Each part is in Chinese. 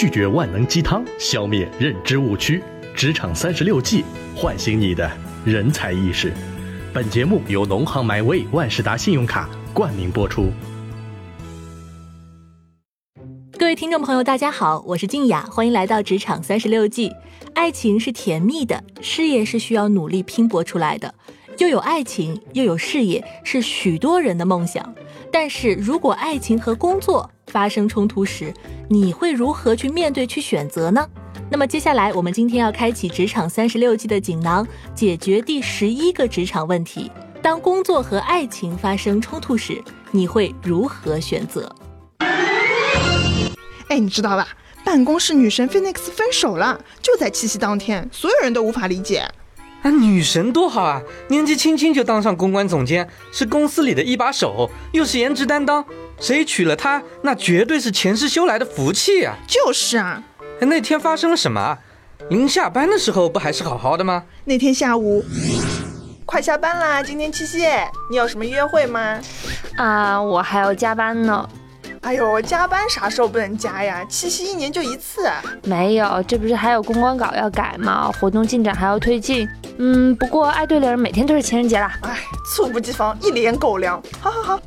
拒绝万能鸡汤，消灭认知误区。职场三十六计，唤醒你的人才意识。本节目由农行 MyWay 万事达信用卡冠名播出。各位听众朋友，大家好，我是静雅，欢迎来到职场三十六计。爱情是甜蜜的，事业是需要努力拼搏出来的。又有爱情，又有事业，是许多人的梦想。但是如果爱情和工作发生冲突时，你会如何去面对、去选择呢？那么接下来，我们今天要开启职场三十六计的锦囊，解决第十一个职场问题：当工作和爱情发生冲突时，你会如何选择？哎，你知道吧？办公室女神 Phoenix 分手了，就在七夕当天，所有人都无法理解。啊，女神多好啊！年纪轻轻就当上公关总监，是公司里的一把手，又是颜值担当，谁娶了她，那绝对是前世修来的福气啊！就是啊。那天发生了什么？临下班的时候不还是好好的吗？那天下午，快下班啦！今天七夕，你有什么约会吗？啊，我还要加班呢。哎呦，加班啥时候不能加呀？七夕一年就一次。没有，这不是还有公关稿要改吗？活动进展还要推进。嗯，不过爱对的人，每天都是情人节啦。哎，猝不及防，一脸狗粮。好好好。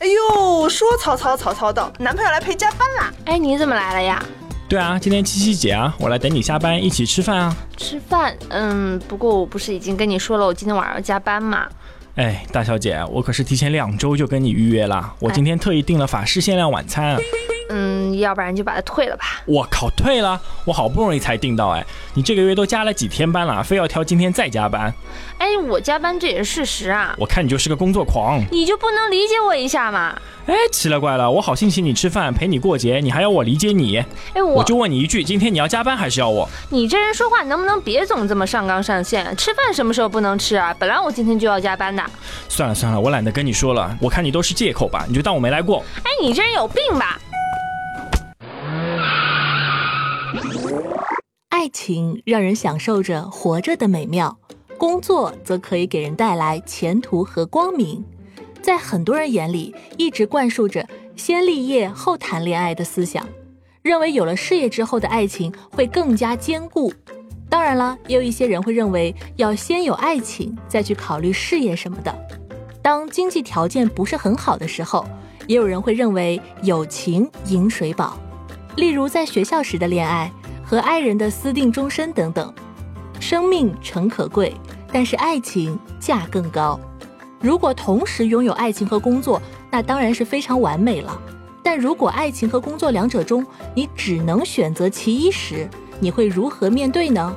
哎呦，说曹操，曹操到，男朋友来陪加班啦。哎，你怎么来了呀？对啊，今天七夕节啊，我来等你下班一起吃饭啊。吃饭？嗯，不过我不是已经跟你说了，我今天晚上要加班吗？哎，大小姐，我可是提前两周就跟你预约了，我今天特意订了法式限量晚餐。嗯，要不然就把它退了吧。我靠，退了！我好不容易才订到，哎，你这个月都加了几天班了，非要挑今天再加班？哎，我加班这也是事实啊。我看你就是个工作狂，你就不能理解我一下吗？哎，奇了怪了，我好心请你吃饭，陪你过节，你还要我理解你？哎，我我就问你一句，今天你要加班还是要我？你这人说话能不能别总这么上纲上线？吃饭什么时候不能吃啊？本来我今天就要加班的。算了算了，我懒得跟你说了，我看你都是借口吧，你就当我没来过。哎，你这人有病吧？爱情让人享受着活着的美妙，工作则可以给人带来前途和光明。在很多人眼里，一直灌输着先立业后谈恋爱的思想，认为有了事业之后的爱情会更加坚固。当然了，也有一些人会认为要先有爱情，再去考虑事业什么的。当经济条件不是很好的时候，也有人会认为友情饮水饱。例如在学校时的恋爱和爱人的私定终身等等。生命诚可贵，但是爱情价更高。如果同时拥有爱情和工作，那当然是非常完美了。但如果爱情和工作两者中你只能选择其一时，你会如何面对呢？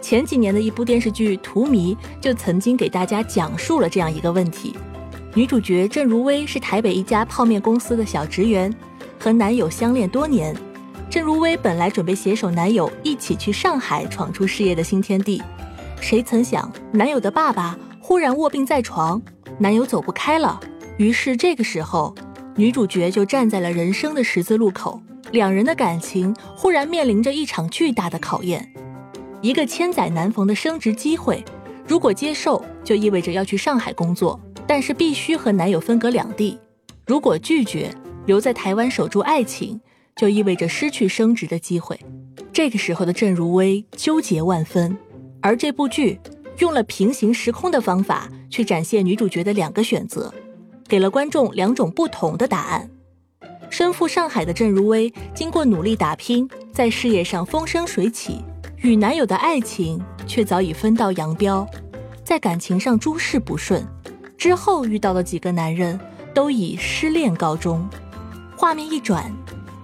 前几年的一部电视剧《荼蘼》就曾经给大家讲述了这样一个问题：女主角郑如薇是台北一家泡面公司的小职员，和男友相恋多年。郑如薇本来准备携手男友一起去上海闯出事业的新天地，谁曾想男友的爸爸。忽然卧病在床，男友走不开了。于是这个时候，女主角就站在了人生的十字路口，两人的感情忽然面临着一场巨大的考验。一个千载难逢的升职机会，如果接受，就意味着要去上海工作，但是必须和男友分隔两地；如果拒绝，留在台湾守住爱情，就意味着失去升职的机会。这个时候的郑如薇纠结万分，而这部剧。用了平行时空的方法去展现女主角的两个选择，给了观众两种不同的答案。身负上海的郑如薇，经过努力打拼，在事业上风生水起，与男友的爱情却早已分道扬镳，在感情上诸事不顺。之后遇到的几个男人，都以失恋告终。画面一转，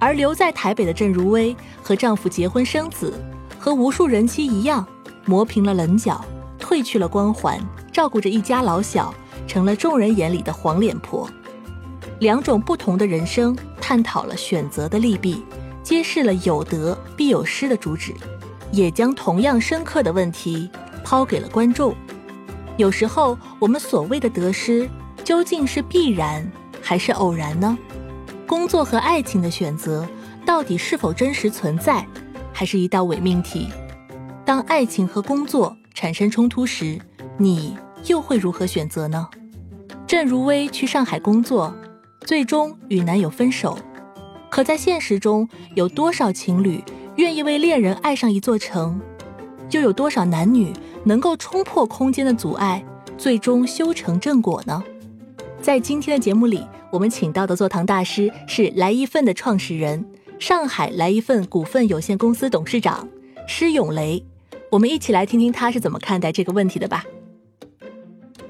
而留在台北的郑如薇和丈夫结婚生子，和无数人妻一样，磨平了棱角。褪去了光环，照顾着一家老小，成了众人眼里的黄脸婆。两种不同的人生，探讨了选择的利弊，揭示了有得必有失的主旨，也将同样深刻的问题抛给了观众。有时候，我们所谓的得失，究竟是必然还是偶然呢？工作和爱情的选择，到底是否真实存在，还是一道伪命题？当爱情和工作。产生冲突时，你又会如何选择呢？郑如薇去上海工作，最终与男友分手。可在现实中，有多少情侣愿意为恋人爱上一座城？又有多少男女能够冲破空间的阻碍，最终修成正果呢？在今天的节目里，我们请到的座堂大师是来一份的创始人，上海来一份股份有限公司董事长施永雷。我们一起来听听他是怎么看待这个问题的吧。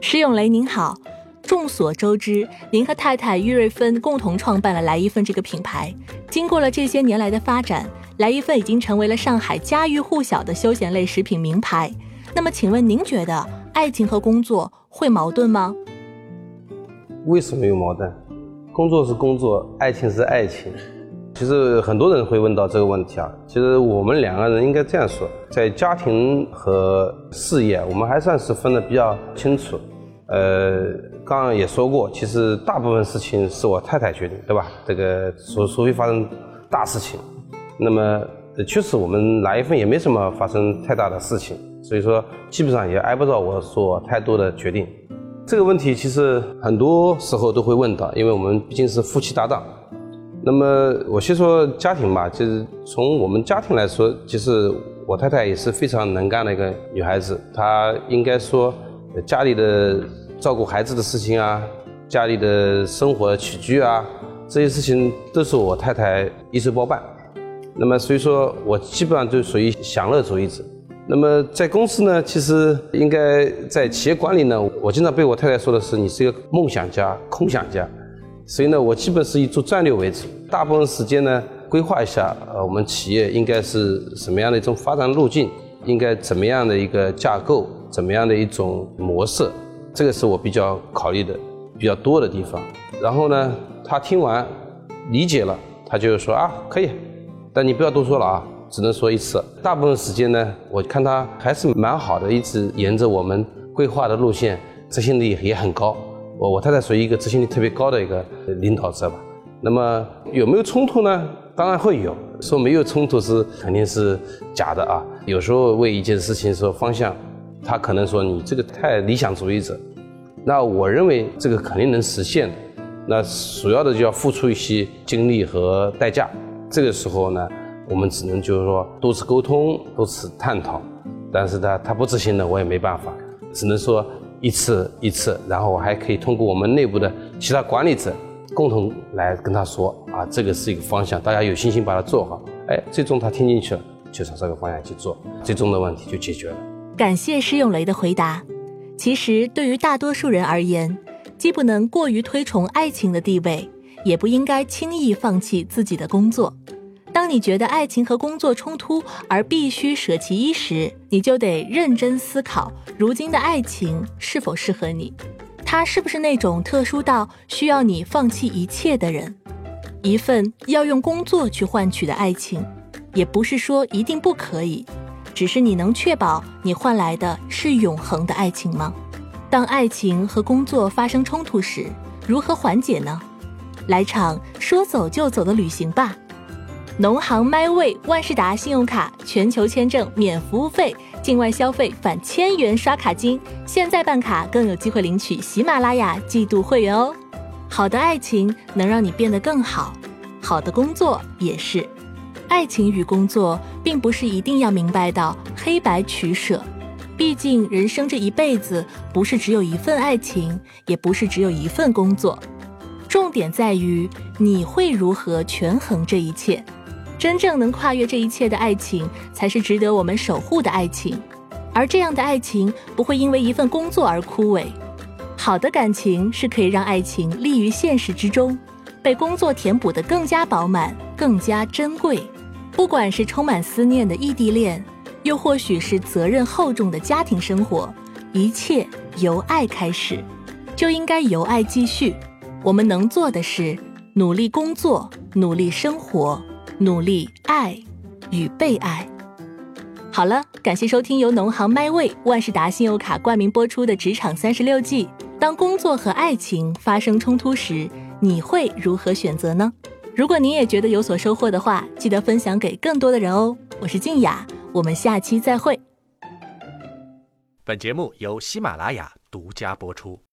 施永雷您好，众所周知，您和太太于瑞芬共同创办了来一份这个品牌。经过了这些年来的发展，来一份已经成为了上海家喻户晓的休闲类食品名牌。那么，请问您觉得爱情和工作会矛盾吗？为什么有矛盾？工作是工作，爱情是爱情。其实很多人会问到这个问题啊。其实我们两个人应该这样说，在家庭和事业，我们还算是分得比较清楚。呃，刚刚也说过，其实大部分事情是我太太决定，对吧？这个除除非发生大事情，那么确实我们哪一份也没什么发生太大的事情，所以说基本上也挨不着我做太多的决定。这个问题其实很多时候都会问到，因为我们毕竟是夫妻搭档。那么我先说家庭吧，就是从我们家庭来说，其实我太太也是非常能干的一个女孩子，她应该说家里的。照顾孩子的事情啊，家里的生活起居啊，这些事情都是我太太一手包办。那么，所以说我基本上就属于享乐主义者。那么在公司呢，其实应该在企业管理呢，我经常被我太太说的是你是一个梦想家、空想家。所以呢，我基本是以做战略为主，大部分时间呢规划一下，呃，我们企业应该是什么样的一种发展路径，应该怎么样的一个架构，怎么样的一种模式。这个是我比较考虑的比较多的地方。然后呢，他听完理解了，他就说啊，可以，但你不要多说了啊，只能说一次。大部分时间呢，我看他还是蛮好的，一直沿着我们规划的路线，执行力也很高。我我太太属于一个执行力特别高的一个领导者吧。那么有没有冲突呢？当然会有。说没有冲突是肯定是假的啊。有时候为一件事情说方向。他可能说你这个太理想主义者，那我认为这个肯定能实现的，那主要的就要付出一些精力和代价。这个时候呢，我们只能就是说多次沟通，多次探讨。但是呢，他不执行的我也没办法，只能说一次一次，然后我还可以通过我们内部的其他管理者共同来跟他说啊，这个是一个方向，大家有信心把它做好。哎，最终他听进去了，就朝这个方向去做，最终的问题就解决了。感谢施永雷的回答。其实，对于大多数人而言，既不能过于推崇爱情的地位，也不应该轻易放弃自己的工作。当你觉得爱情和工作冲突而必须舍其一时，你就得认真思考，如今的爱情是否适合你？他是不是那种特殊到需要你放弃一切的人？一份要用工作去换取的爱情，也不是说一定不可以。只是你能确保你换来的是永恒的爱情吗？当爱情和工作发生冲突时，如何缓解呢？来场说走就走的旅行吧！农行 MyWay 万事达信用卡全球签证免服务费，境外消费返千元刷卡金。现在办卡更有机会领取喜马拉雅季度会员哦！好的爱情能让你变得更好，好的工作也是。爱情与工作并不是一定要明白到黑白取舍，毕竟人生这一辈子不是只有一份爱情，也不是只有一份工作。重点在于你会如何权衡这一切。真正能跨越这一切的爱情，才是值得我们守护的爱情。而这样的爱情不会因为一份工作而枯萎。好的感情是可以让爱情立于现实之中，被工作填补得更加饱满、更加珍贵。不管是充满思念的异地恋，又或许是责任厚重的家庭生活，一切由爱开始，就应该由爱继续。我们能做的是努力工作，努力生活，努力爱与被爱。好了，感谢收听由农行 MyWay 万事达信用卡冠名播出的《职场三十六计》。当工作和爱情发生冲突时，你会如何选择呢？如果您也觉得有所收获的话，记得分享给更多的人哦。我是静雅，我们下期再会。本节目由喜马拉雅独家播出。